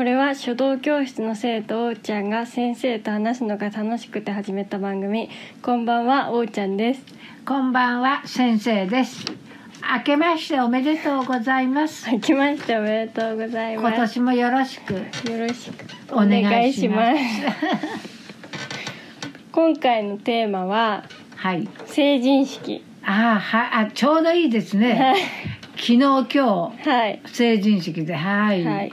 これは書道教室の生徒おうちゃんが先生と話すのが楽しくて始めた番組。こんばんはおうちゃんです。こんばんは先生です。明けましておめでとうございます。明けましておめでとうござい今ます。年もよろしくよろしく。お願いします。今回のテーマははい。成人式。あーはあちょうどいいですね。はい。昨日今日はい。成人式で。はい。はい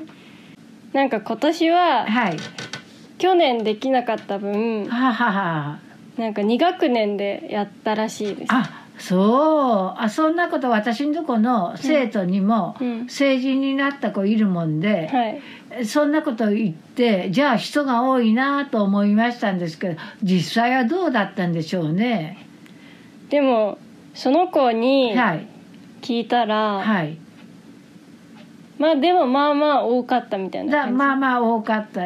なんか今年ははい。去年できなかった分ははは。なんか2学年でやったらしいです。あそう。あそんなこと私のとこの生徒にもうん。成人になった子いるもんで、はい。そんなこと言ってじゃあ人が多いなと思いましたんですけど実際はどうだったんでしょうね。でもその子にはい。聞いたら、はいまあでもまあまあ多かったみたいなだ感じ。まあまあ多かった。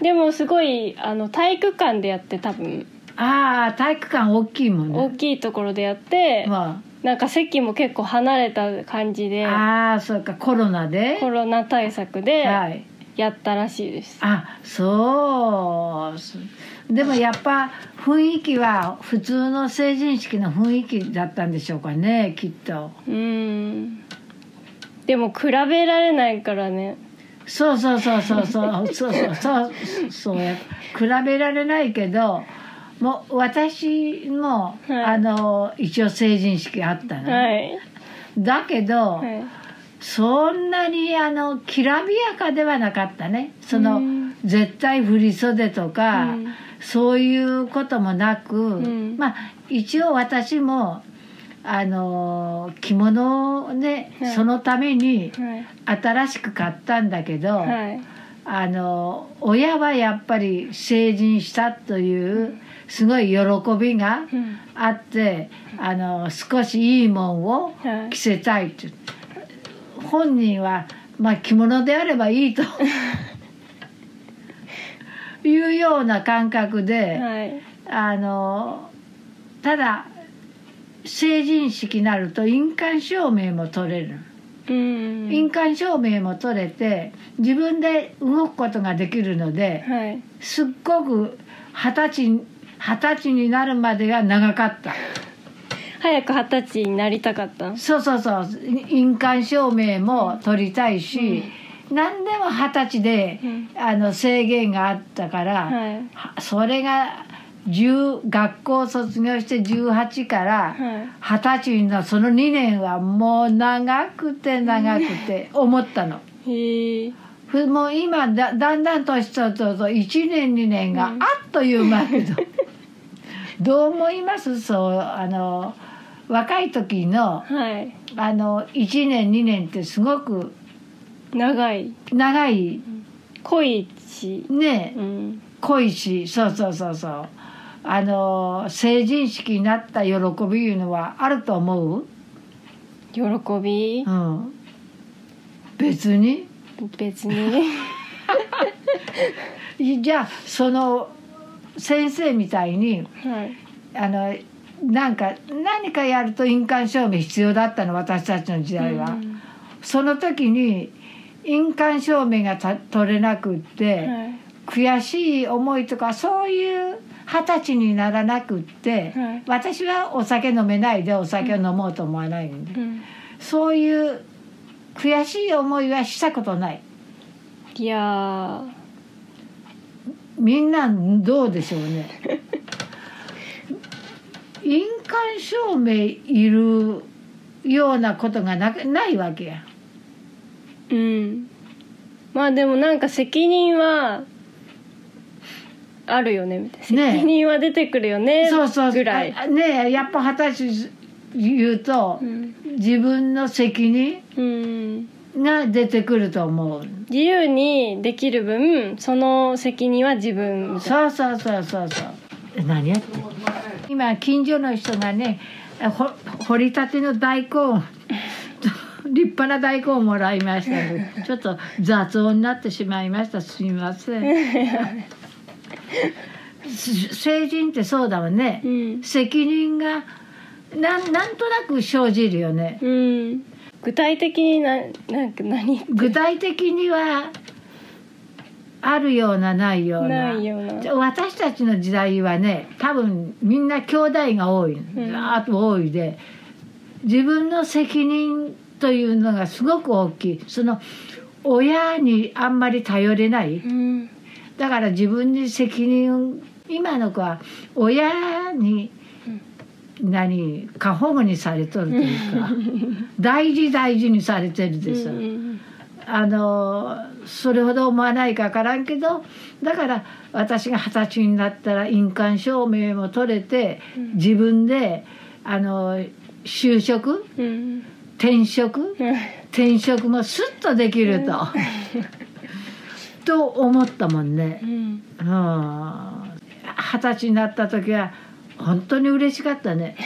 でもすごいあの体育館でやって多分。ああ体育館大きいもん大ねきいところでやって、まなんか席も結構離れた感じであ、ああそうかコロナで？コロナ対策ではい。やったらしいです、あそう。そでもやっぱ雰囲気は普通の成人式の雰囲気だったんでしょうかねきっと。うんでも比べられないからね。そうそうそうそうそう。そうそうそう。そう比べられないけどもう私も、はい、あの一応成人式あったの、はい、だけど、はい、そんなにあのきらびやかではなかったね。その、絶対振り袖とか、そういうこともなく、うん、まあ一応私もあの着物をね、はい。そのためにはい。新しく買ったんだけど、はい。あの親はやっぱり成人したというすごい喜びがうん。あってあの少しいいもんをはい。着せたいって。本人は、まあ、着物であればいいと いうような感覚で、はい。あのただ成人式になると印鑑証明も取れる。うん。印鑑証明も取れて自分で動くことができるのではい。すっごく二十歳二十歳になるまでが長かった。早く二十歳になりたかった。そうそうそう。印鑑証明も取りたいし、何でも二十歳で、うん。あの制限があったから、はい。はそれが10学校卒業して18からはい二十歳のその2年はもう長くて長くて思ったの。へもう今だだんだん年取ると1年2年がうん。あっという間けど、どう思います？そうあの若い時のはい。あの1年2年ってすごく長い。長い。濃いし。ねうん。濃いしそうそうそうそうあの成人式になった喜びいうのはあると思う、喜び？うん、別に？別に。じゃあその先生みたいにはい。あのなんか何かやると印鑑証明必要だったの私たちの時代は、うんその時に印鑑証明がた取れなくって、はい。悔しい思いとかそういう二十歳にならなくって、はい。私はお酒飲めないでお酒を飲もうと思わないんで、うん。そういう悔しい思いはしたことない。いやみんなどうでしょうね。印鑑証明いるようなことがなくないわけや。ーうん。まあでもなんか責任はあるよね。みたいなね。え責任は出てくるよね。そうそう。ぐらい。あねえやっぱ二十歳言うと、うん。自分の責任うん。が出てくると思う。自由にできる分その責任は自分。そうそうそうそうそう。え何やってん今近所の人がねほ掘りたての大根 立派な大根をもらいました。のでちょっと雑音になってしまいました。すみません。す 成人ってそうだわね。な、うん。責任がなんなんとなく生じるよね。うん、具体的にななんか何？具体的にはあるようなないような。私たちの時代はね多分みんな兄弟が多い。ん。ざーっと多いで。自分の責任というのがすごく大きい。その親にあんまり頼れない。うんだから自分に責任今の子は親に何過保護にされとるというか大事大事にされてるでさ、うんあのそれほど思わないか分からんけどだから私が二十歳になったら印鑑証明も取れてうん。自分であの就職うん。転職うん。転職もスッとできると。と思ったもんね。二十歳になった時は本当に嬉しかったね。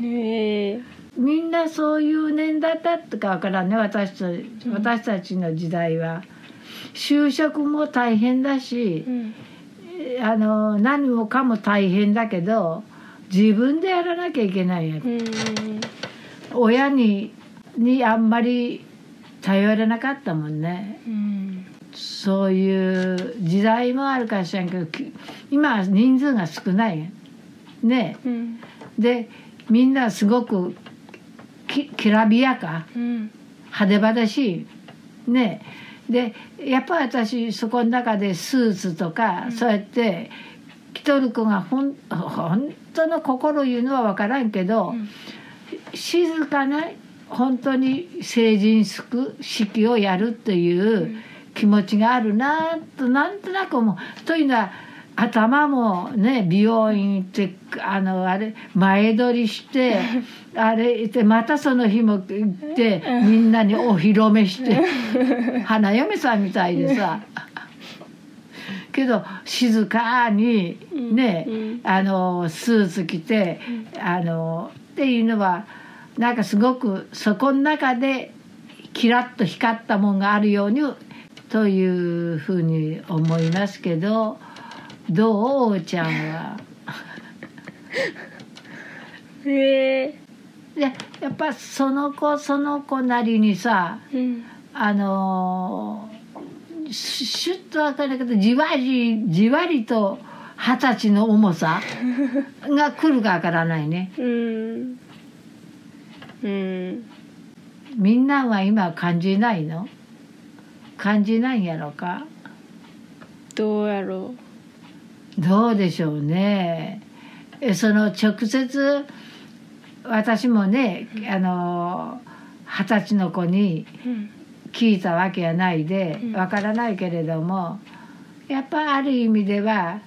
へえ。みんなそういう年代だったかわからんね私たうん。私たちの時代は。就職も大変だしう、ん。あの何もかも大変だけど自分でやらなきゃいけないやうん。親ににあんまり頼れなかったもんね。うんそういう時代もあるかしらんけどき今は人数が少ない。ね。うんでみんなすごくききらびやか。うん派手派しい。ね。でやっぱ私そこの中でスーツとか、うんそうやって着とる子がほん本当の心言うのは分からんけど、静かな本当に成人式をやるっていう気持ちがあるなとなんとなく思う。というのは頭もね美容院行ってあのあれ前撮りして あれ行ってまたその日も行ってみんなにお披露目して花嫁さんみたいでさ。けど静かにね、うんあのスーツ着て、あのっていうのはなんかすごくそこの中でキラッと光ったもんがあるようにというふうに思いますけどどうおーちゃんは？へえでやっぱその子その子なりにさうんあのシュシュッと分かるけどじわりじわりと二十歳の重さが来るかわからないね。うんうん。みんなは今感じないの？感じないんやろか？どうやろどうでしょうね。えその直接私もねあの二十歳の子に聞いたわけやないでうんわからないけれどもやっぱある意味では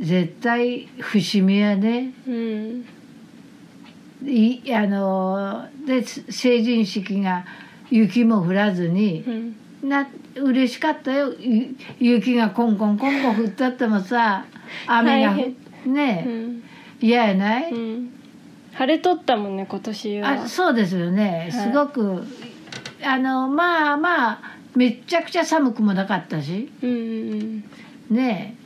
絶対節目やね。うんいあので成人式が雪も降らずにうん。な嬉しかったよ。ゆ雪がコンコンコンコン降ったってもさ雨が大うねん。嫌やない、うん。晴れとったもんね今年は。あそうですよね。はい。すごく、あのまあまあめっちゃくちゃ寒くもなかったし。うんうんね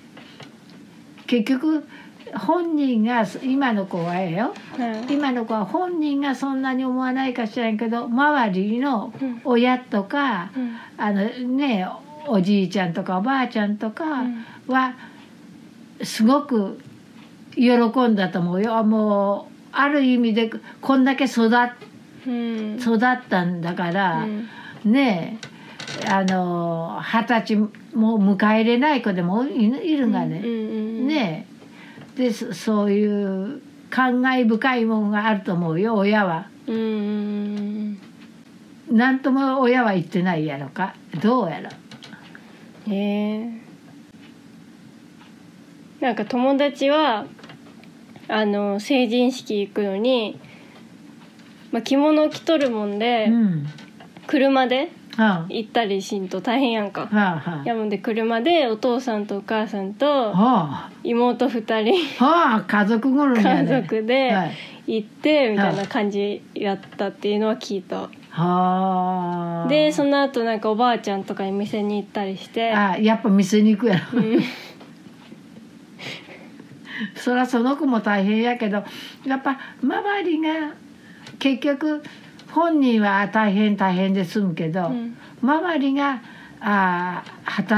結局本人が今の子はええよ。はい今の子は本人がそんなに思わないかしらんけど周りのうん。親とか、うん。あのねおじいちゃんとかおばあちゃんとかうん。はすごく喜んだと思うよ。もうある意味でこんだけ育っうん。育ったんだから、ねえあの二十歳も迎えれない子でもいいるがね、うんうんねえでそそういう感慨深いものがあると思うよ親は。うんうん何とも親は言ってないやろか。どうやろ。へえ。なんか友達はあの成人式行くのに、まあ、着物着とるもんで、うん。車では行ったりしんと大変やんか。あ、はあ。はやもんで車でお父さんとお母さんあとは妹二人。あはあ家族ぐるみや家ね族ではい。行ってみたいな感じやったっていうのは聞いた。はあ。でその後なんかおばあちゃんとかに店に行ったりして。あやっぱ店に行くやろ。うん。そりゃその子も大変やけどやっぱ周りが結局本人は大変大変で済むけど、うん。周りが二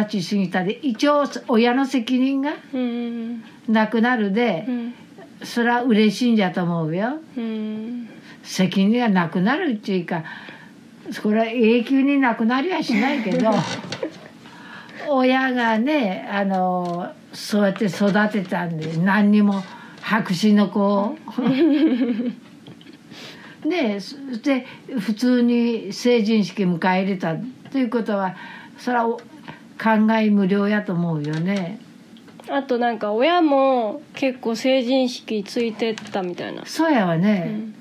十歳過ぎたで一応親の責任がうん。なくなるでう、ん。それは嬉しいんじゃと思うよ。うん。責任がなくなるっていうかこれは永久になくなりはしないけど 親がねあのそうやって育てたんで何にも白紙の子を。でそして普通に成人式迎え入れたということはそれはお考え無料やと思うよね。あとなんか親も結構成人式ついてったみたいな。そうやわうね、ん。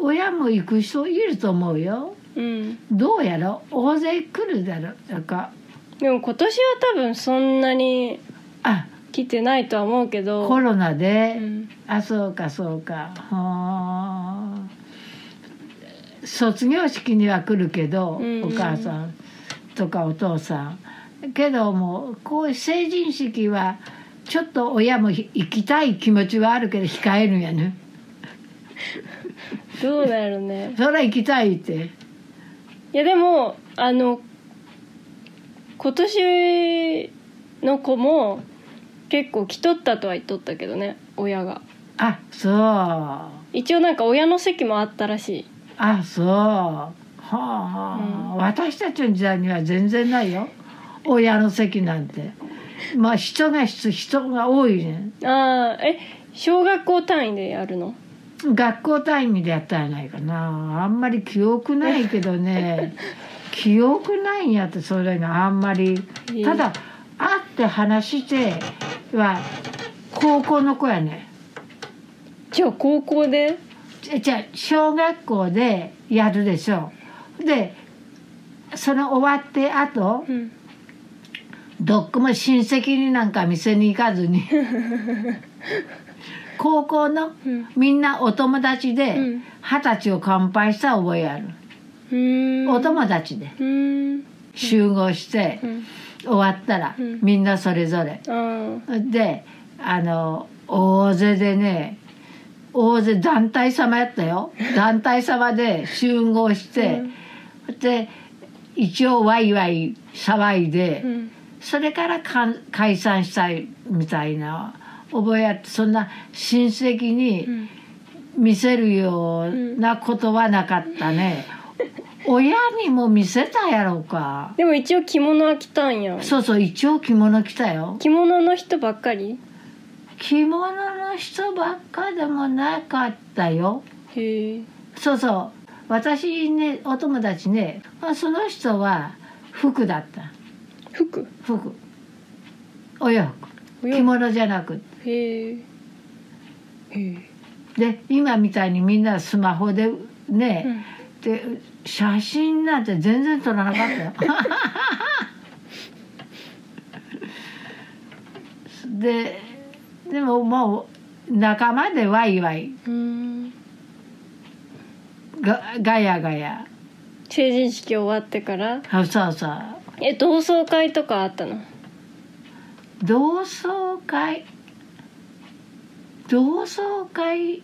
親も行く人いると思うよ。うん。どうやろ？大勢来るだろ？なんか。でも今年は多分そんなにあ。来てないとは思うけど。コロナで、うん。あそうかそうか。はあ卒業式には来るけど、うん。お母さんとかお父さん。けどもこういう成人式はちょっと親もひ行きたい気持ちはあるけど控えるんやね。どうなるね。そら行きたいって。いやでもあの今年の子も結構来とったとは言っとったけどね親が。あそう。あ一応なんか親の席もあったらしいそう。はあ、うん。私たちの時代には全然ないよ。親の席なんて。まあ人が人人が多いね。ああえ小学校単位でやるの？学校単位でやったんやないかな。あんまり記憶ないけどね。記憶ないんやってそれがあんまり。えただ会って話しては高校の子やね。じゃあ高校で？じゃじゃあ小学校でやるでしょでその終わってあとうん。どっこも親戚になんか店に行かずに 高校のうん。みんなお友達でうん。二十歳を乾杯した覚えある、お友達で。集合してうん。終わったらうん。みんなそれぞれ。あであの大勢でね大勢団体様やったよ。団体様で集合して、で一応ワイワイ騒いで、ーうん。それからかん解散したいみたいな覚えあってそんな親戚うにん。見せるようなことはなかったね、親にも見せたやろうか。でも一応着物は着たんや。そうそう一応着物着たよ。着物の人ばっかり？着物の人ばっかでもなかったよ。へえ。そうそう。私ねお友達ねあその人は服だった。服？服。お洋服。着物じゃなくて。へえ。で今みたいにみんなスマホでうね、ん。で写真なんて全然撮らなかったよ。ででももう仲間でワイワイ。うーん。がガヤガヤ。成人式終わってから？あそうそう。え同窓会とかあったの？同窓会？同窓会？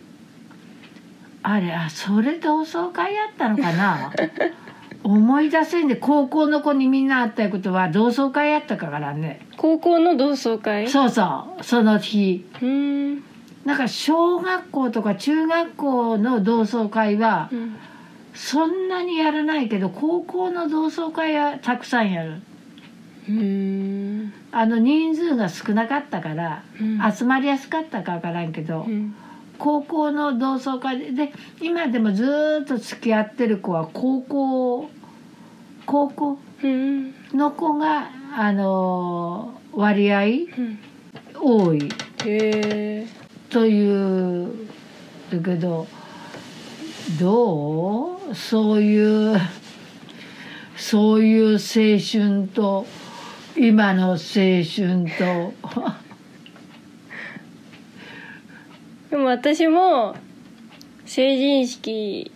あれあそれ同窓会やったのかな？思い出せんで高校の子にみんな会ったことは同窓会やったからね。高校の同窓会？そうそうその日。うーん。なんか小学校とか中学校の同窓会はうん。そんなにやらないけど高校の同窓会はたくさんやる。うーん。あの人数が少なかったからうん。集まりやすかったかわからんけど、うん高校の同窓会でで今でもずっと付き合ってる子は高校高校の子があの割合多いというだけどどう？そういうそういう青春と今の青春と。でも私も成人式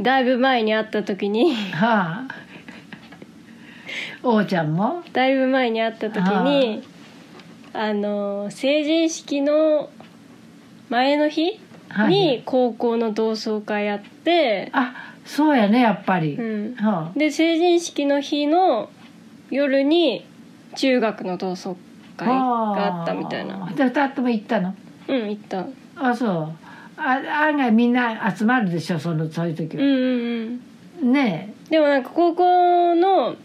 だいぶ前に会った時にはあ。王ちゃんも？だいぶ前に会った時にあ。の成人式の前の日はい。に高校の同窓会やって、あそうやねやっぱり、うん、はで成人式の日の夜に中学の同窓会があったみたいな。で2つとも行ったの？うん行った。あそう。あ案外みんな集まるでしょそのそういう時は、うんうんうん。ねでもなんか高校の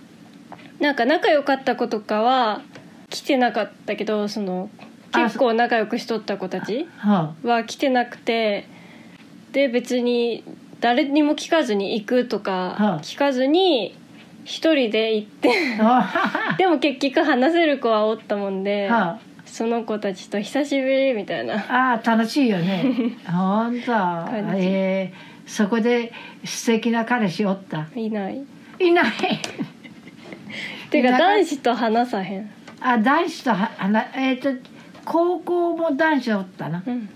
なんか仲良かった子とかは来てなかったけどそのあ結構仲良くしとった子たちえはは来てなくてで別に誰にも聞かずに行くとはかあ。聞かずに一人で行ってあ でも結局話せる子はおったもんではその子たちと久しぶりみたいな。ああー楽しいよね。本当。感じえー、そこで素敵な彼氏おった？いない。いない。てか田舎？男子と話さへん、あ男子とはあなえっ、と高校も男子おったな。うん、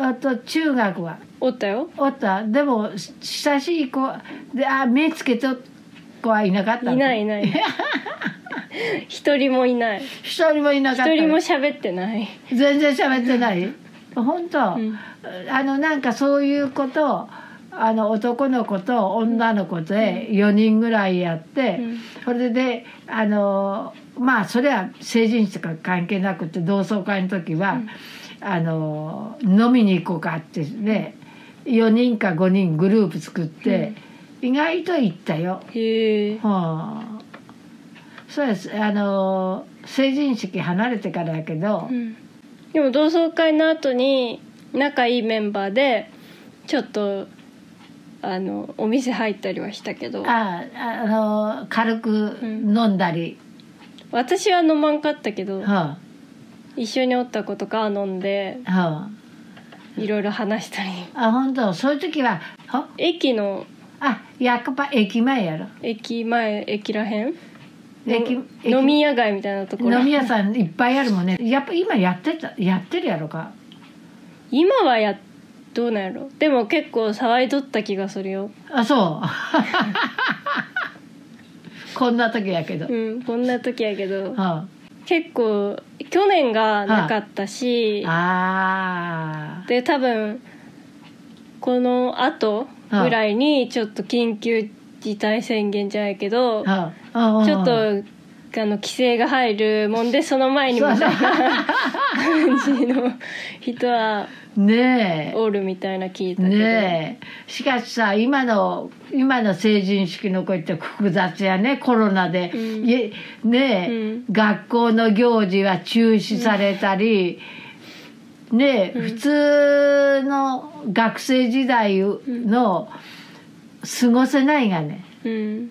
あと中学は。おったよ。おった。でもし親しい子であ目つけと子はいなかったいないいない 一人もいない。一人もいなかった。一人も喋ってない、全然喋ってない？本当、うん。あのなんかそういうことをあの男の子と女の子で4人ぐらいやって、うん。それであのまあそれは成人式とか関係なくて同窓会の時は、あの飲みに行こうかってね4人か5人グループ作って、意外と行ったよ。へえはあ、そうです。あの成人式離れてからやけど、うん。でも同窓会の後に仲いいメンバーでちょっとあのお店入ったりはしたけど。ああの軽く飲んだり、私は飲まんかったけどは一緒におった子とかは飲んであはあ。いろいろ話したり。あ本当？そういう時はは駅のあ役場駅前やろ？駅前駅らへん飲み屋街みたいなところ。飲み屋さんいっぱいあるもんね。やっぱ今やってたやってるやろか。今はやどうなんやろ。でも結構騒いどった気がするよ。あそう。こんな時やけど、うんこんな時やけど。は 結構去年がなかったし。あ、あで多分この後ぐらいにちょっと緊急事態宣言じゃないけどちょっとあの規制が入るもんでその前にみた感じの人はねえ。おるみたいな聞いたけど、ねえ。しかしさ今の今の成人式の子って複雑やねコロナで、うん。ねえ、うん。学校の行事は中止されたり、ねえ、うん。普通の学生時代の過ごせないがね。うん。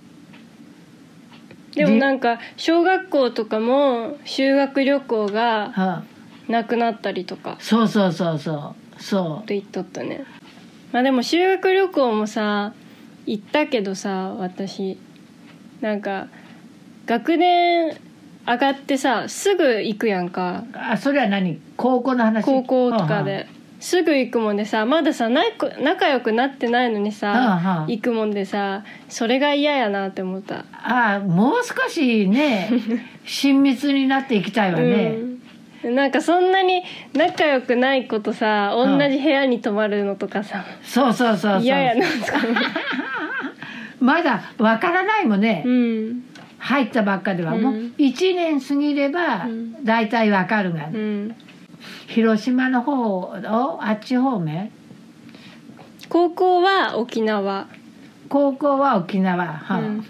でもなんか小学校とかも修学旅行がはあ。なくなったりとかそうそうそうそう。そと言っとったね。まあでも修学旅行もさ行ったけどさ私。なんか学年上がってさすぐ行くやんか。うあそれは何？高校の話？高校とかはですぐ行くもんでさまださな仲良くなってないのにさ、はあはあ。行くもんでさそれが嫌やなって思った。ああもう少しね 親密になっていきたいわね、うん、なんかそんなに仲良くない子とさ同うんじ部屋に泊まるのとかさそうそうそうそう。嫌やなとか まだわからないもんね、うん。入ったばっかでは、うん。もう1年過ぎればうん。大体わかるが、うん広島の方をあっち方面？高校は沖縄、高校は沖縄、はあ。うん。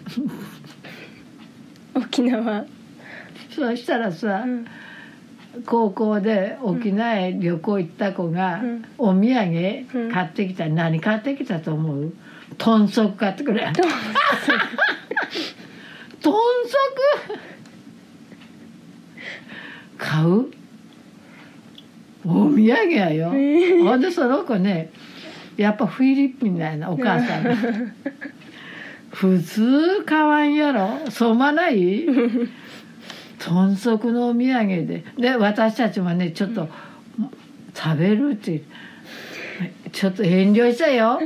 沖縄、そうしたらさ、うん。高校で沖縄へ旅行行った子が、うん。お土産うん。買ってきた、何買ってきたと思う？豚足買ってくれ。豚足？買う？お土産やよ、ほんでその子ねやっぱフィリピンだよなお母さんが 普通買わんやろ。そうまない？豚足のお土産で。で私たちもねちょっと食べるってちょっと遠慮したよ。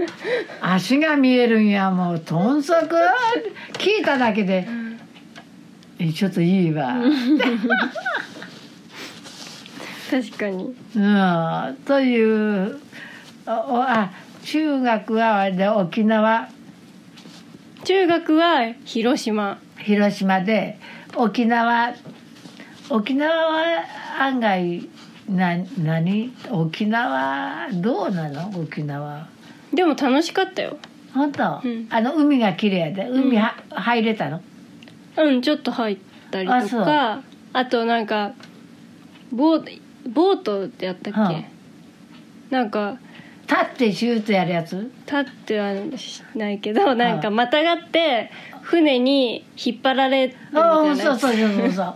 足が見えるんやもう豚足。聞いただけで。えちょっといいわ、確かに。うん、というあ中学はあれで沖縄。中学は広島。広島で沖縄沖縄は案外な何？沖縄どうなの？沖縄。でも楽しかったよ。本当、うん。あの海が綺麗で。海は、入れたの？うんちょっと入ったりとか。あとなんかボーボートってやったっけ、はあ。なんか立ってシュートやるやつ？立ってはしないけどなんかまたがって船に引っ張られるみたああいなそうそうそうそうそう。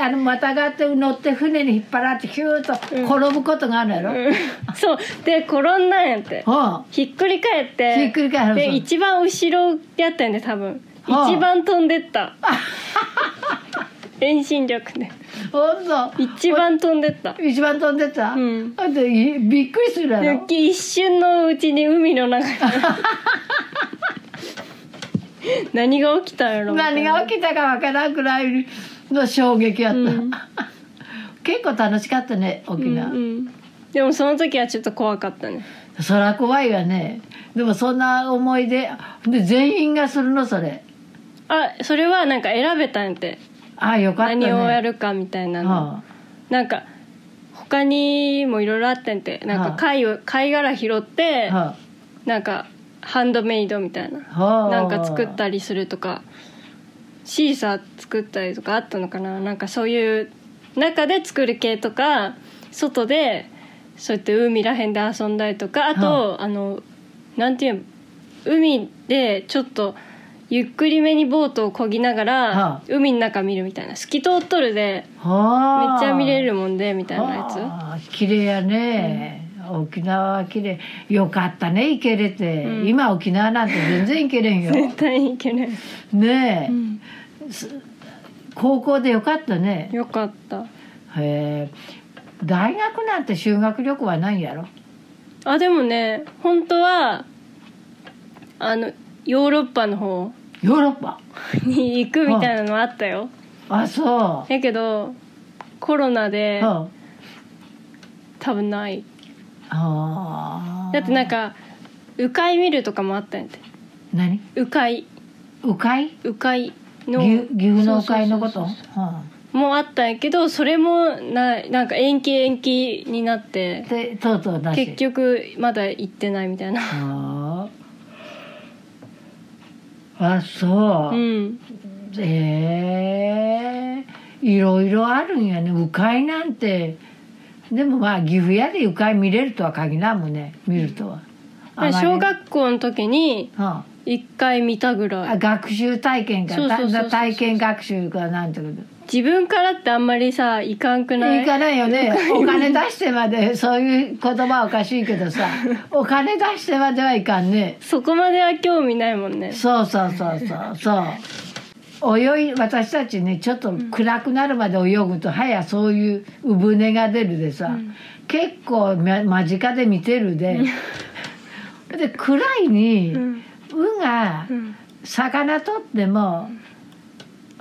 あのまたがって乗って船に引っ張られてヒューッと転ぶことがあるやろ、うん。そう。で転んだんやって。はひっくり返ってひっくり返る。で一番後ろやったんで多分。はあ。一番飛んでった 遠心力であ本当。一番飛んでった。一番飛んでた、うん。あといびっくりするやでろ一瞬のうちに海の中に。何が起きたんやろ？何が起きたかわからんくらいの衝撃やった、うん。結構楽しかったね沖縄、うんうん。でもその時はちょっと怖かったね。そら怖いわね。でもそんな思い出で全員がするの？それ。あそれはなんか選べたんやってああよかったね。何をやるかみたいなの、はなんか他にもいろいろあってんて。なんかはあ。貝を貝殻拾ってあ。はなんかハンドメイドみたいな。あはあ。なんか作ったりするとか。シーサー作ったりとかあったのかな。なんかそういう中で作る系とか外でそうやって海らへんで遊んだりとか。あと、あのなんていうの海でちょっとゆっくりめにボートを漕ぎながら、はあ。海の中見るみたいな。透き通っとるではあ。めっちゃ見れるもんでみたいなやつ。はあ綺麗やね、沖縄は綺麗。よかったね行けれて、うん。今沖縄なんて全然行けれんよ。絶対にいけない、ねえ、うん、高校でよかったね。よかった。へえ。大学なんて修学旅行はないんやろ？あでもね本当はあのヨーロッパの方ヨーロッパ？に行くみたいなのあったよ。あそう。やけどコロナでは多分ない。あだってなんか鵜飼見るとかもあったんやて。何？鵜飼鵜飼鵜飼の岐岐阜の鵜飼のこと？もあったんやけどそれもななんか延期延期になってあでとうとう結局まだ行ってないみたいなあそう。う、ん。ええ。いろいろあるんやね。鵜飼なんて。でもまあ岐阜屋で鵜飼見れるとは限らんもんね。見るとは、小学校の時には一回見たぐらい。ああ学習体験か。体験学習かなんてこと自分からってあんまりさいかんくない？いかないよね。お金出してまでそういう言葉おかしいけどさお金出してまではいかんね。そこまでは興味ないもんね。そうそうそうそうそう。泳い私たちねちょっと暗くなるまで泳ぐと早そういう産船が出るでさ、うん。結構ま間近で見てるで、で暗いにうがうん。魚取っても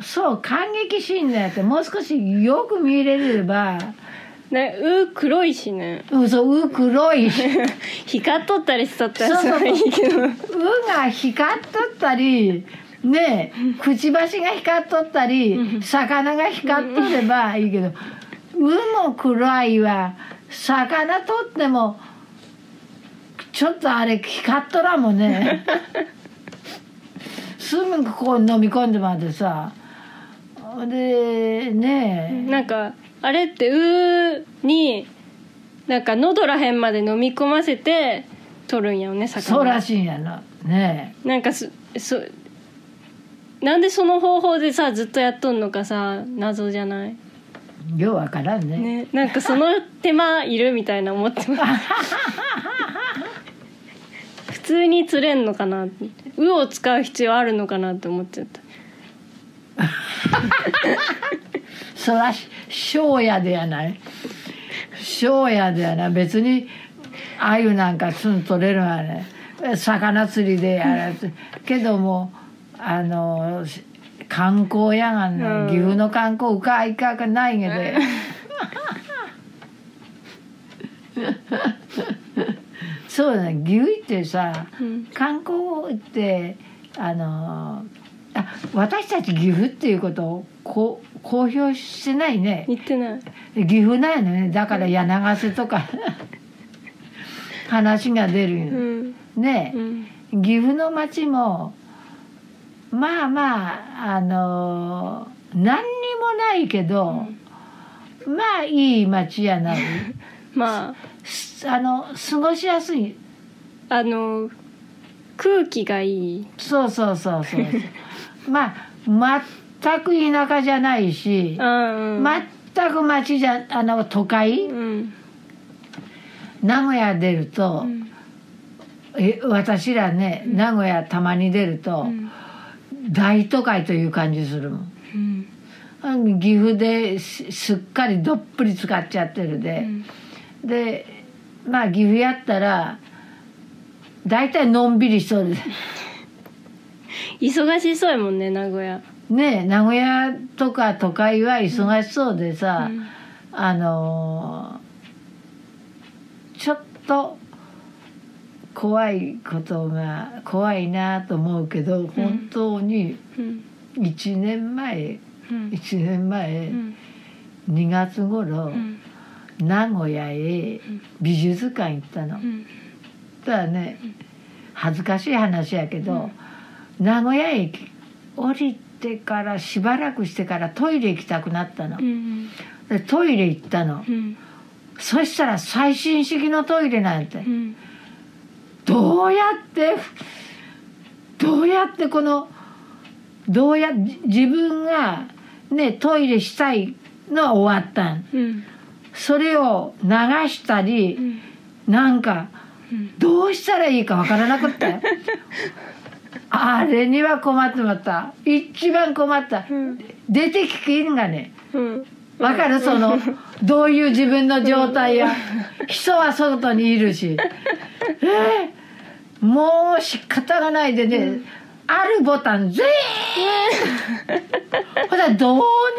そう感激シーンのやってもう少しよく見れればねう黒いしね。うんそう鵜黒いし。光っとったりしとったらそういいけど。鵜が光っとったりねえくちばしが光っとったりうん。魚が光っとればいいけど鵜も暗いわ魚取ってもちょっとあれ光っとらんもんね。すぐこう飲み込んでまでさでね。えなんかあれってうになんか喉らへんまで飲み込ませて取るんやよね魚。そうらしいんやな。ねなんかすそなんでその方法でさずっとやっとんのかさ謎じゃない？えようわからんね。ねなんかその手間いるみたいな思ってます。普通に釣れんのかなって。魚を使う必要あるのかなって思っちゃった そら庄屋でやない？庄屋でやない？別に鮎なんかすん取れるわね魚釣りでやるけどもあの観光やがんね、うん。岐阜の観光うかいかかないげで。そうだね。岐阜ってさうん。観光ってあのあ私たち岐阜っていうことをこう公表してないね。言ってない。岐阜なんやね。だから柳瀬とか話が出うるん。ねうん。岐阜の町もまあまああの何にもないけど、まあいい町やな。い ますあの過ごしやすい。ああの空気がいい。そうそうそうそうそうまあ全く田舎じゃないしうん全く町じゃあの都会？うん。名古屋出ると、うん。え私らね名古屋たまに出ると、うん。大都会という感じするもん。岐阜ですすっかりどっぷり使っちゃってるうで、ん。でまあ岐阜やったら大体のんびりしそうで忙しそうやもんね名古屋。ねえ名古屋とか都会は忙しそうでさ、うん。あのーちょっと怖いことが怖いなと思うけど本当にうん。1年前うん。1年前うん。2月頃うん。名古屋へ美術館行ったの。うん。ただね恥ずかしい話やけど、名古屋駅降りてからしばらくしてからトイレ行きたくなったの。う。んでトイレ行ったの。うん。そしたら最新式のトイレなんて。うん。どうやってどうやってこのどうやじ自分がねトイレしたいのは終わったん。うん。それを流したうりん。なんかうん。どうしたらいいかわからなくって あれには困ってまった。一番困った。うん。出てききんがね。うん。わかる？そのどういう自分の状態や。人は外にいるし。えーもう仕方がないでね、あるボタン全部 ほらどう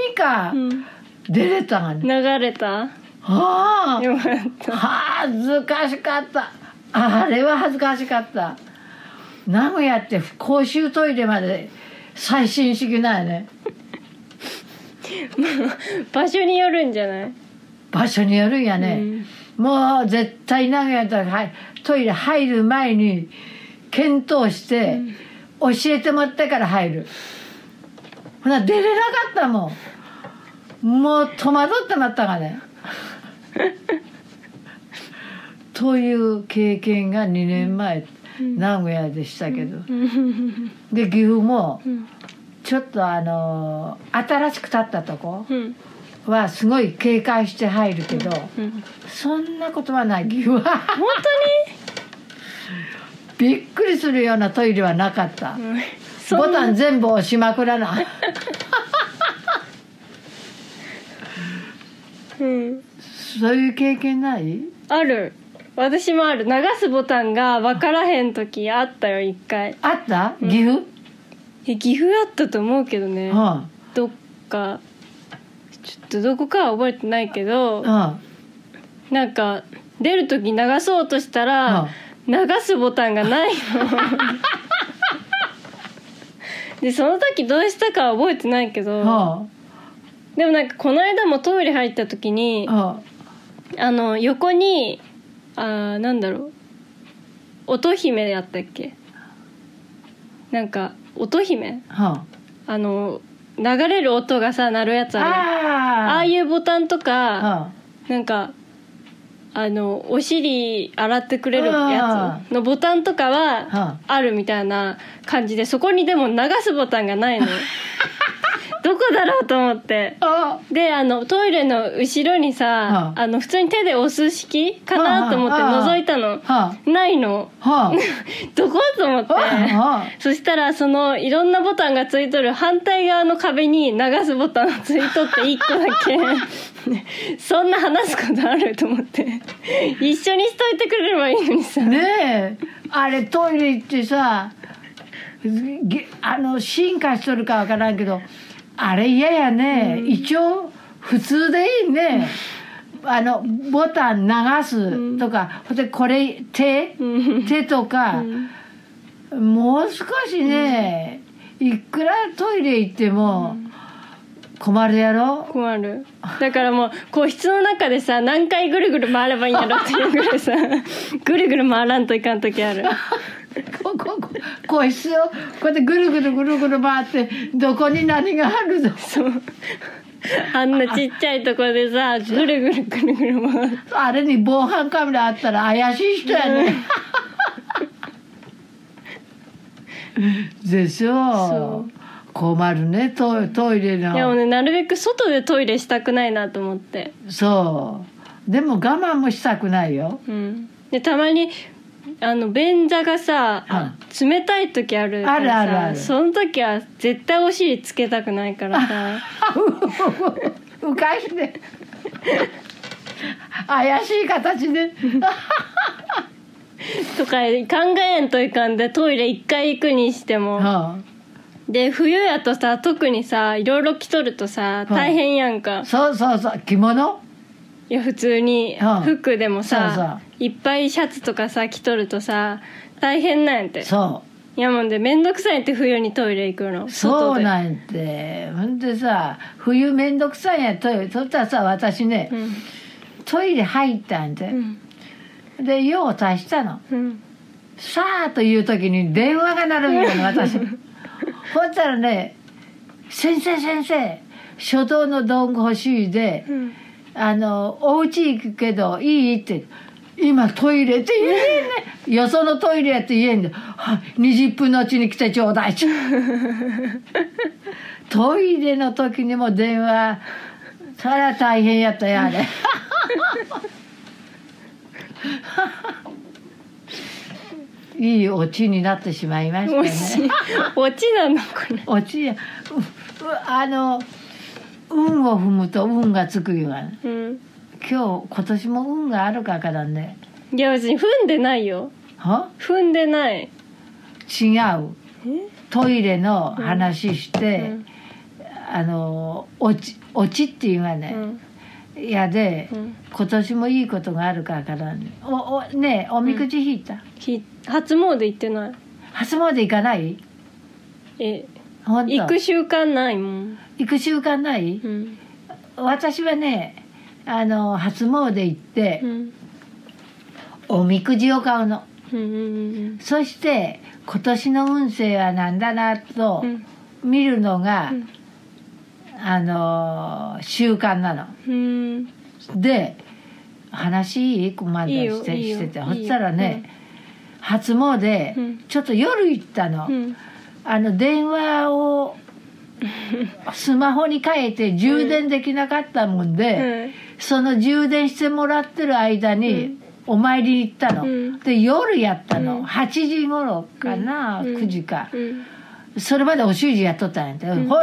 にかうん。出れたがね。流れた？あよかった。あ恥ずかしかった。あれは恥ずかしかった名古屋って公衆トイレまで最新式なんやね。場所によるんじゃない？場所によるんやね、もう絶対名古屋とはいトイレ入る前に検討して教えてもらってから入る。ほな出れなかったもん。もう戸惑ってまったがね。という経験が2年前、名古屋でしたけど、うん。で岐阜もうん。ちょっとあの新しく建ったとこうん。はすごい警戒して入るけど、うん。そんなことはない岐阜は。本 びっくりするようなトイレはなかった。ボなタン全部押しまくらな。うん。そういう経験ない？ある私もある流すボタンが分からへん時あったよ一回。あった？岐阜、え岐阜あったと思うけどね。うん。どっか。ちょっとどこかは覚えてないけどうん。なんか出る時流そうとしたら流すボタンがないの。でその時どうしたかは覚えてないけどうん。でもなんかこの間もトイレ入った時にうん。あの横にあーなんだろう。乙姫やったっけ？なんか乙姫？うんあの流れる音がさ鳴るやつあるあああいうボタンとかあ。なんかあのお尻洗ってくれるやつのボタンとかはあ。るみたいな感じでそこにでも流すボタンがないの どこだろうと思って。あ。であのトイレの後ろにさうんあの普通に手で押す式かなと思って覗いたの。はないの。どこ？と思って。そしたらそのいろんなボタンがついとる反対側の壁に流すボタンがついとって1個だけ。そんな話すことあると思って。一緒にしといてくれればいいのにさ、ねえ。あれトイレ行ってさげあの進化しとるかわからんけどあれ嫌やね、一応普通でいいね。あのボタン流すとか、ほんでこれ手うん。手とか、もう少しね、いくらトイレ行っても困るやろ、困る。だからもう個室の中でさ何回ぐるぐる回ればいいんやろっていうぐらいさ ぐるぐる回らんといかん時あるこここ個室をこうやってぐるぐるぐるぐる回ってどこに何があるのそうあんなちっちゃいとこでさぐるぐるぐるぐる回るあれに防犯カメラあったら怪しい人やね。でしょう困るねトイトイレいやもねなるべく外でトイレしたくないなと思ってそうでも我慢もしたくないようんでたまにあの便座がさ、冷たい時あるからさあるあるその時は絶対お尻つけたくないからさ。浮かして怪しい形でとか考えんといかんでトイレ一回行くにしてもはで冬やとさ特にさいろいろ着とるとさい大変やんかあそうそうそう着物いや普通にうん服でもさ、そうそう。いっぱいシャツとかさ着とるとさ大変なんやって。そいやもんで面倒くさいって冬にトイレ行くの。うそうなんて。ほんでさ冬めんどくさいんやトイレそしたらさ私ね、うん。トイレ入ったんで、うん。で用を足したの。うん。さあという時に電話が鳴るんよ私。ほったらね「先生先生書道の道具欲しいでうんあのお家行くけどいい?」って「今トイレ」って言えんねよそのトイレやって言えんで「はい20分のうちに来てちょうだい」トイレの時にも電話そりゃ大変やったよあれ。いいオチになってしまいましたね。落ちなのこれオチや、あの運を踏むと運がつくよがうん。今日今年も運があるかからね。いや別に踏んでないよ。は？踏んでない。違う。え？トイレの話して、うん。あの落ち落ちっていうがね、うん。いやで、うん。今年もいいことがあるかからね。おおねえおみくじ引いた？ひ初詣行ってない。初詣行かない？え行く習慣ないもん。行く習慣ない？うん。私はねあの初詣行ってうん。おみくじを買うの。うんうんそして今年の運勢は何だなとうん。見るのが、うん。あの習慣なの。うん。で話いい？こまでいいよしてしてて。そしたらね、初詣、うん。ちょっと夜行ったの、うんあの電話を スマホに変えて充電できなかったもんで、その充電してもらってる間にお参りに行ったの、うん。で夜やったの、うん。8時頃かな、うん。9時か、うん。それまでお習字やっとったんやて、ん。ほ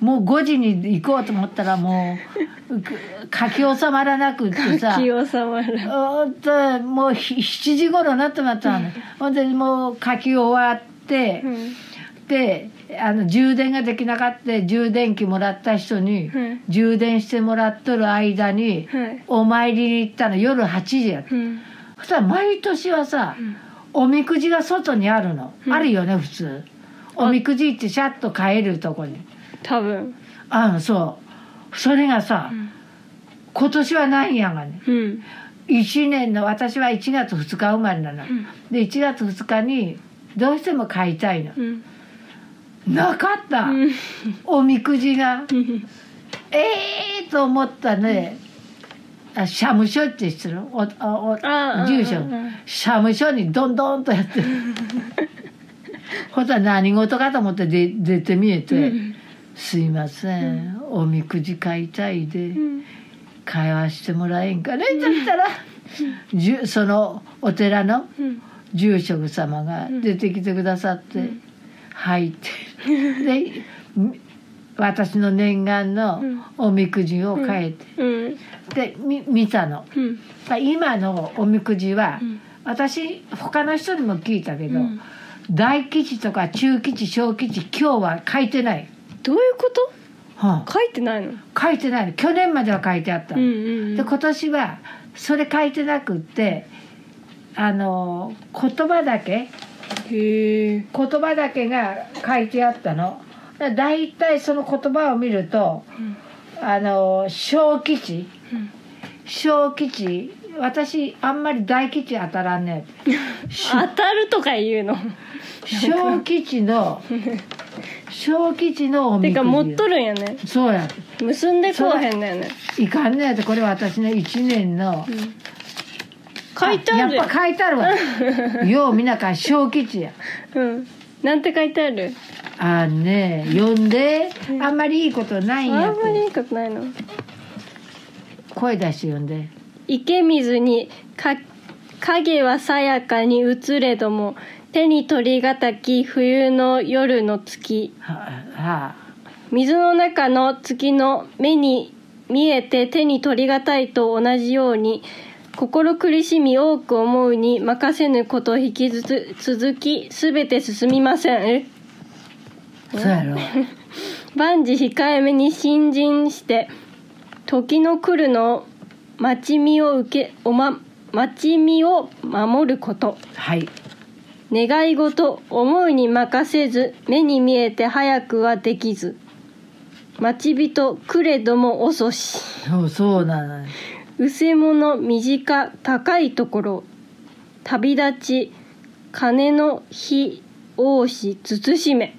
もう5時に行こうと思ったらもうく書き収まらなくってさ。気収まるほんともうひ7時頃なってまったの、ほんでもう書き終わって、うんであの充電ができなかった充電器もらった人に、はい充電してもらっとる間に、はいお参りに行ったの夜8時やった。うん。そしたら毎年はさ、おみくじが外にあるの、うん。あるよね普通。おみくじってシャッと買えるとこに。多分。あそう。それがさ、ん。今年はないんやがね。うん。1年の私は1月2日生まれなの、ん。で1月2日にどうしても買いたいの。うんなかった、うん。おみくじが。うんええー、と思ったね、あ社務所って知ってる？おお住所。社務所にどんどんとやって。る ほは何事かと思ってで出てみえて「うん。すいません、おみくじ買いたいで。うん。買わしてもらえんかね」って言ったら、じゅそのお寺のうん。住職様が出てきてくださって「はい」ってでみ私の念願のおみくじを変えて、うん。でみ見たの。うん。今のおみくじは、うん。私他の人にも聞いたけど、うん。大吉とか中吉小吉今日は書いてない。どういうこと？はあ。書いてないの？書いてないの。去年までは書いてあったの、うんうん。で今年はそれ書いてなくってあの言葉だけ言葉だけが書いてあったの。だだいたいその言葉を見るとあの小吉。うん。小吉。私あんまり大吉当たらんね 当たるとか言うの？小吉の 小吉のおみくじてか持っとるんやね。そうや。結んでこうへんだよね、いかんねやとこれ私の1年のうん、書いてあるやっぱ書いてあるわ。ようみんなから小吉や。うん。なんて書いてある？あんね読んであんまりいいことないんやあんまりいいことないの？声出して読んで。池水にか影はさやかに映れども手に取りがたき冬の夜の月。はは水の中の月の目に見えて手に取りがたいと同じように心苦しみ多く思うに任せぬこと引きずつ続きすべて進みません。え？そうやろ。万事控えめに信心して時の来るのを待ち身を受けおま待ち身を守ること。はい。願い事思いに任せず目に見えて早くはできず。待ち人くれども遅し。そうそうなのうせ者短高いところ旅立ち金の日王子慎め。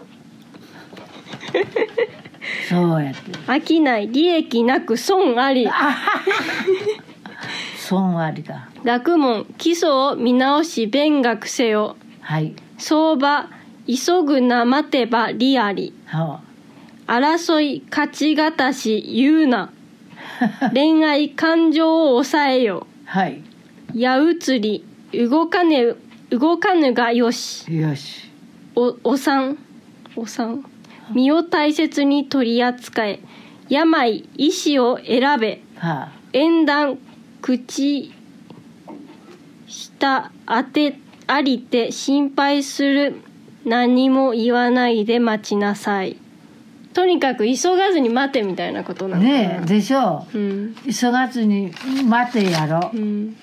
そうやって。飽きない利益なく損あり。損ありだ。学問基礎を見直し勉学せよ。はい。相場急ぐな待てば利あり。は争い勝ちがたし言うな 恋愛感情を抑えよはい。矢移り。動かね動かぬがよし。よし。おお産お産身を大切に取り扱え。病医師を選べ。は縁談口下当てありて心配する。何も言わないで待ちなさいとにかく急がずに待てみたいなことなのねえでしょう。ん、う急がずに待てやろ。うん、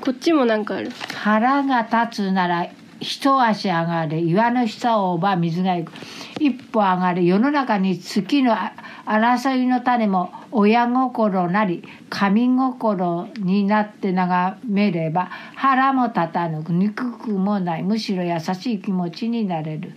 こっちもなんかある。腹が立つなら一足上がれ岩の下を追ば水が行く。一歩上がれ世の中に月のあ争いの種も親心なり神心になって眺めれば腹も立たぬ憎くもないむしろ優しい気持ちになれる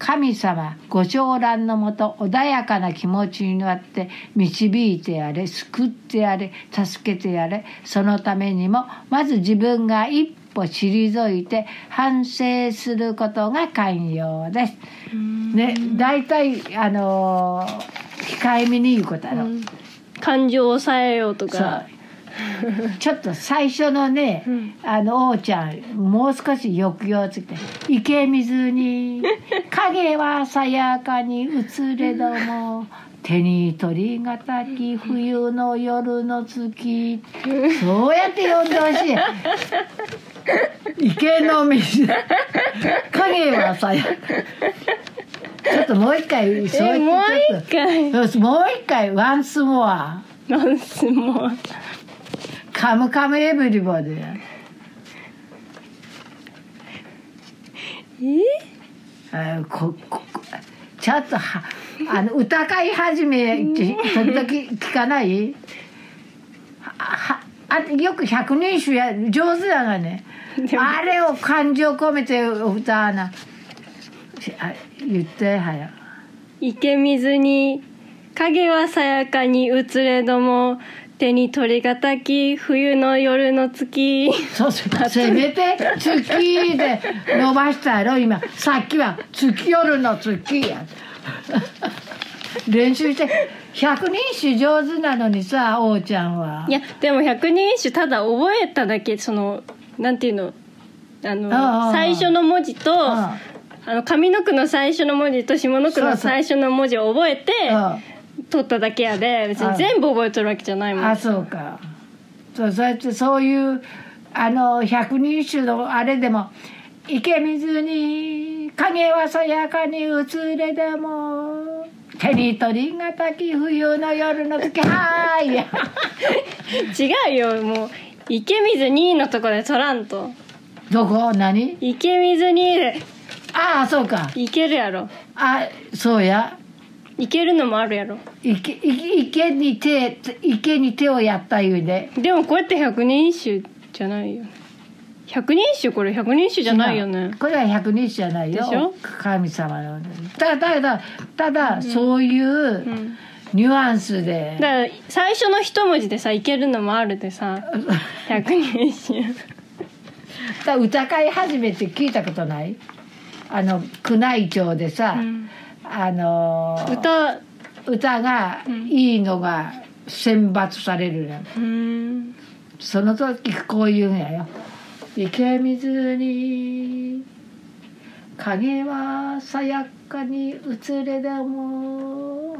神様ご長覧のもと穏やかな気持ちになって導いてやれ救ってやれ助けてやれそのためにもまず自分が一歩退いて反省することが寛容です。ね、大体あのー控えめに言うことだろ、うん。感情を抑えようとか ちょっと最初のね、うん。あの王ちゃんもう少し抑揚つけて「池水に 影はさやかに映れども 手に取りがたき冬の夜の月」そうやって呼んでほしい。池の水。影はさやか。ちょっともう一回そうやってえもう一回。とよしもう一回。ワンスモア。なんすもうカムカムエブリボディ。え？あこここちょっとはあの歌会始め時々聞かない？ははあよく百人一首や上手だがね。あれを感情込めて歌わな。あ言ってはや。池水に影はさやかに映れども手に取りがたき冬の夜の月。そうそう。せめて月で伸ばしたやろ今。さっきは月夜の月や。練習して百人一首上手なのにさ王ちゃんは。いやでも百人一首ただ覚えただけそのなんていうの？あのああ最初の文字とああ。の上の句の最初の文字と下の句の最初の文字を覚えてあ取っただけやで別に全部覚えとるわけじゃないもん。あそうか。そうそうやってそういうあの百人一首のあれでも池水に影はさやかに映れでもテリトリがたき冬の夜の月はーい。違うよもう。池水2のとこで取らんと。どこ？何？池水2で。ああそうか。いけるやろ。あそうやいけるのもあるやろ。池池池に手池に手をやったいうででもこうやって百人一首じゃないよ百人一首これ。百人一首じゃないよね。これは百人一首じゃないよ。神様のただただただ、そういううん。ニュアンスで。だから最初の一文字でさいけるのもあるでさ。百人一首。だ歌会始めて聞いたことない？あの宮内庁でさ、うんあのー歌。歌がいいのが選抜されるやんうん。その時こういうんやよ「池水に影はさやかに映れども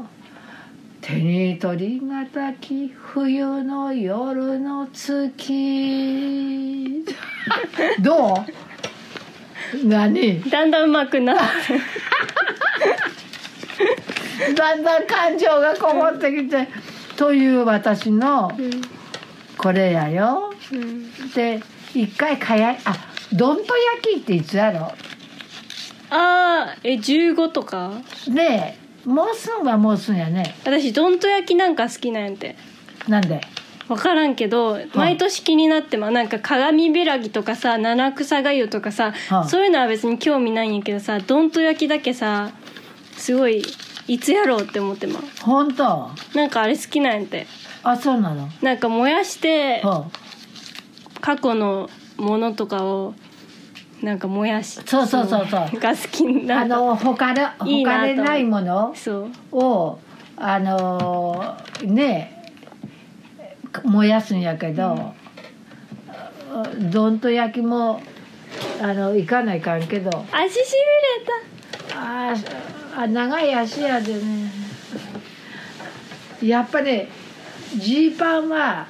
手に取りがたき冬の夜の月」どう？何？だんだん上手くなって だんだん感情がこもってきてという私のこれやよ。うん。で一回かやあどんと焼きっていつやろ？あーえ15とか？でもうすんはもうすんやね。私どんと焼きなんか好きなんやて。なんで？分からんけど毎年気になってまなんか鏡開きとかさ七草がゆとかさ、はあそういうのは別に興味ないんやけどさどんと焼きだけさすごいいつやろうって思ってま本当？なんかあれ好きなんやて。あそうなの？なんか燃やしては過去のものとかをなんか燃やしそうそうそうそう。が好きあなの他でいいなと他でないもの？をあのね燃やすんやけど、どんと焼きもあのいかないかんけど。足しびれあーあ長い足やでね。やっぱねジーパンは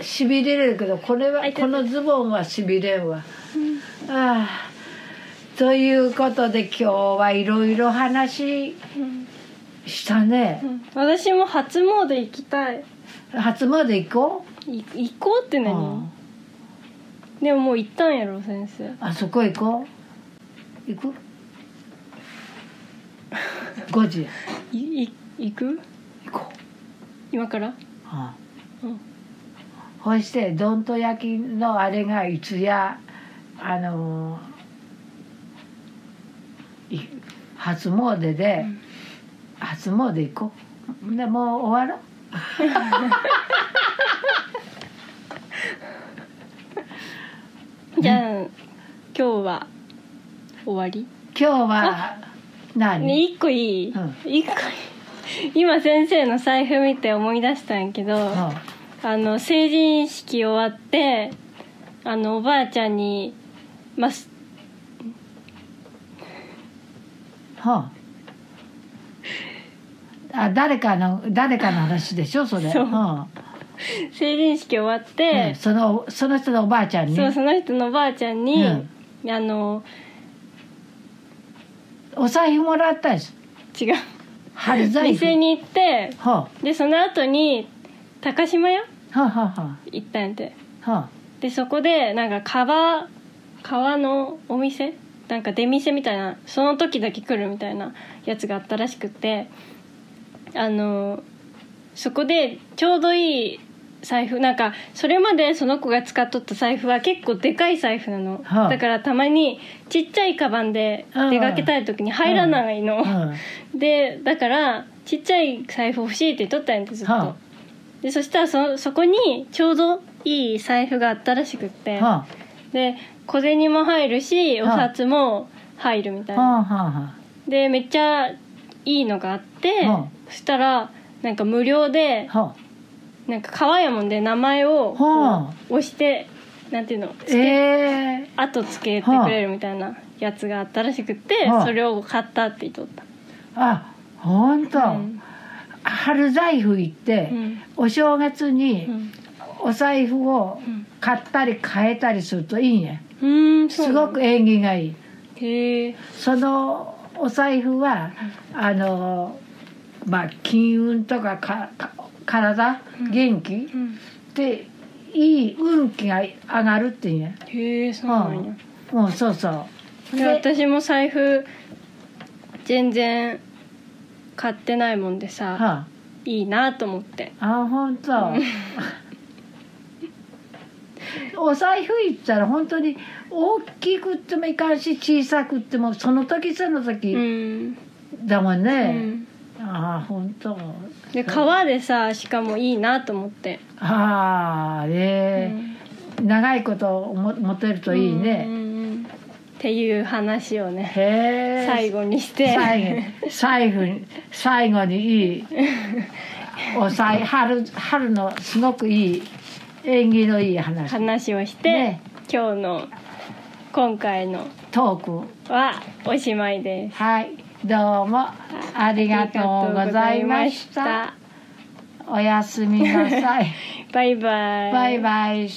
しびれるけどこれはこのズボンはしびれんわ、ああということで今日はいろいろ話た、うん。したね。うん。私も初詣行きたい初詣行こい行こうってう、何、うん。でももう行ったんやろ先生。あそこ行こう？行く？5時。いい行く？行こう。今から？あうん。そしてどんと焼きのあれがいつや？あのい初詣で、うん。初詣行こう。でもう終わろう？じゃあ今日は終わり？今日は何、ね一個いい、うん。一個いい。今先生の財布見て思い出したんやけど、うん。あの成人式終わってあのおばあちゃんにますはあ、あ誰かの誰かの話でしょ？それ。そう。うん。成人式終わっうん。て、そのその人のおばあちゃんに？そうその人のおばあちゃんに、うん。あのお財布もらったんです。違う。春財布。店に行ってはでその後に高島屋？あ、はあはあ。は行ったんやて。あ。はでそこでなんか革革のお店？なんか出店みたいなその時だけ来るみたいなやつがあったらしくてあのそこでちょうどいい財布なんかそれまでその子が使っとった財布は結構でかい財布なの、はあ。だからたまにちっちゃいカバンで出かけたい時に入らないの、あうん。でだからちっちゃい財布欲しいって言っとったんやてずっと、はでそしたらそそこにちょうどいい財布があったらしくって、はで小銭も入るしおはあ。札も入るみたあいな、はあはあはでめっちゃいいのがあって、はそしたらなんか無料であ。はなんか革やもんで名前をは押してなんていうのあええ後つけてくれるみたいなやつがあったらしくて、はあ。それを買ったって言っとった、あ本当、うん。春財布行って、うん。お正月にうん。お財布をうん。買ったり変えたりするといいね。うーんすごく縁起がいい。へえそのお財布はあのまあ金運とかかか体うん。元気、うん。でいい運気が上がるっていうんやへえそうなんや。もうそうそう。で私も財布全然買ってないもんでさ、はあ。いいなと思って。あ本当。お財布いったら本当に大きくってもいかんし小さくってもその時そのう時ん、だもんうね、ん、ああ本当。で革でさしかもいいなと思って、ああね、長いことも持てるといいうんうんね、うん。っていう話をね最後にして。最後最後に最後にいい。おさい春春のすごくいい縁起のいい話。話をして、ね。今日の今回のトークはおしまいです。はいどうもありがとうございました。おやすみなさい。バイバイ。バイバイ